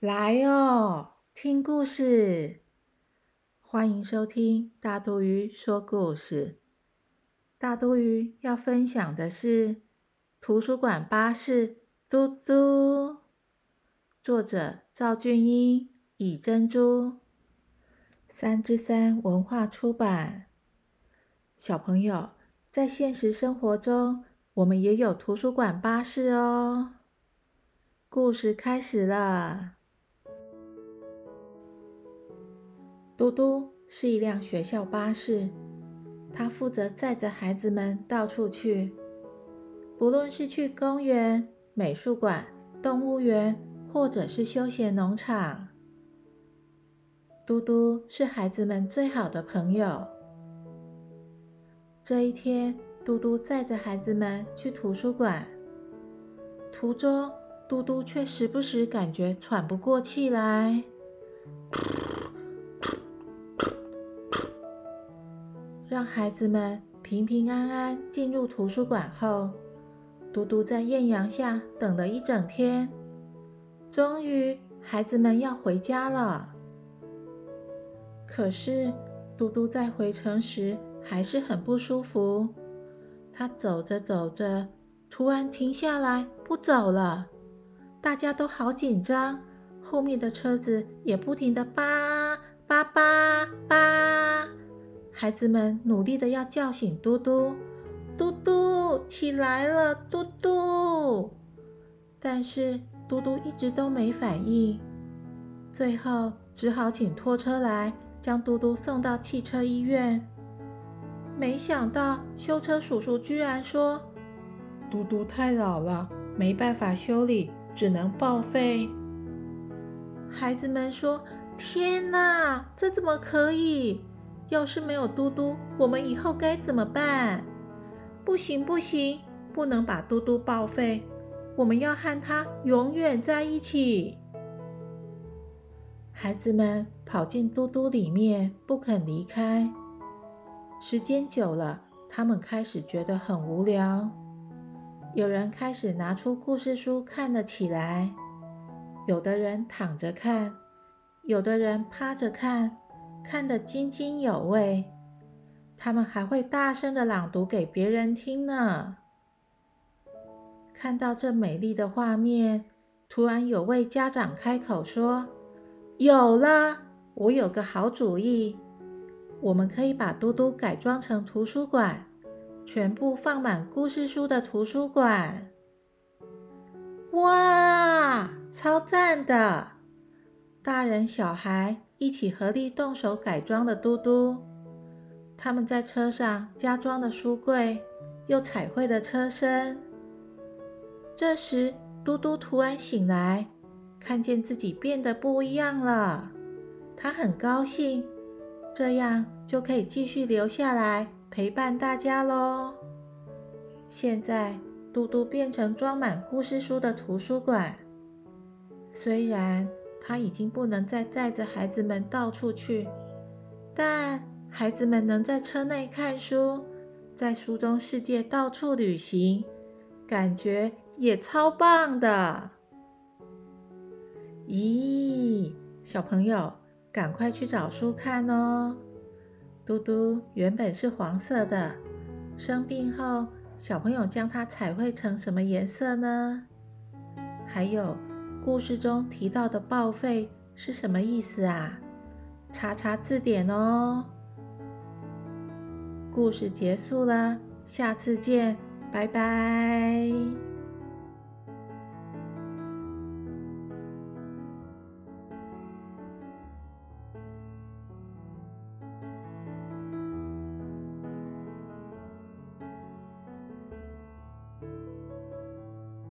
来哦，听故事！欢迎收听大肚鱼说故事。大肚鱼要分享的是《图书馆巴士嘟嘟》，作者赵俊英、以珍珠，三之三文化出版。小朋友，在现实生活中，我们也有图书馆巴士哦。故事开始了。嘟嘟是一辆学校巴士，它负责载着孩子们到处去，不论是去公园、美术馆、动物园，或者是休闲农场。嘟嘟是孩子们最好的朋友。这一天，嘟嘟载着孩子们去图书馆，途中，嘟嘟却时不时感觉喘不过气来。让孩子们平平安安进入图书馆后，嘟嘟在艳阳下等了一整天。终于，孩子们要回家了。可是，嘟嘟在回程时还是很不舒服。他走着走着，突然停下来不走了。大家都好紧张，后面的车子也不停的叭叭叭叭。孩子们努力的要叫醒嘟嘟，嘟嘟起来了，嘟嘟。但是嘟嘟一直都没反应，最后只好请拖车来将嘟嘟送到汽车医院。没想到修车叔叔居然说：“嘟嘟太老了，没办法修理，只能报废。”孩子们说：“天哪，这怎么可以？”要是没有嘟嘟，我们以后该怎么办？不行不行，不能把嘟嘟报废，我们要和他永远在一起。孩子们跑进嘟嘟里面，不肯离开。时间久了，他们开始觉得很无聊。有人开始拿出故事书看了起来，有的人躺着看，有的人趴着看。看得津津有味，他们还会大声的朗读给别人听呢。看到这美丽的画面，突然有位家长开口说：“有了，我有个好主意，我们可以把嘟嘟改装成图书馆，全部放满故事书的图书馆。”哇，超赞的！大人小孩。一起合力动手改装的嘟嘟，他们在车上加装了书柜，又彩绘了车身。这时，嘟嘟突然醒来，看见自己变得不一样了，他很高兴，这样就可以继续留下来陪伴大家喽。现在，嘟嘟变成装满故事书的图书馆，虽然。他已经不能再载着孩子们到处去，但孩子们能在车内看书，在书中世界到处旅行，感觉也超棒的。咦，小朋友，赶快去找书看哦！嘟嘟原本是黄色的，生病后，小朋友将它彩绘成什么颜色呢？还有。故事中提到的报废是什么意思啊？查查字典哦。故事结束了，下次见，拜拜。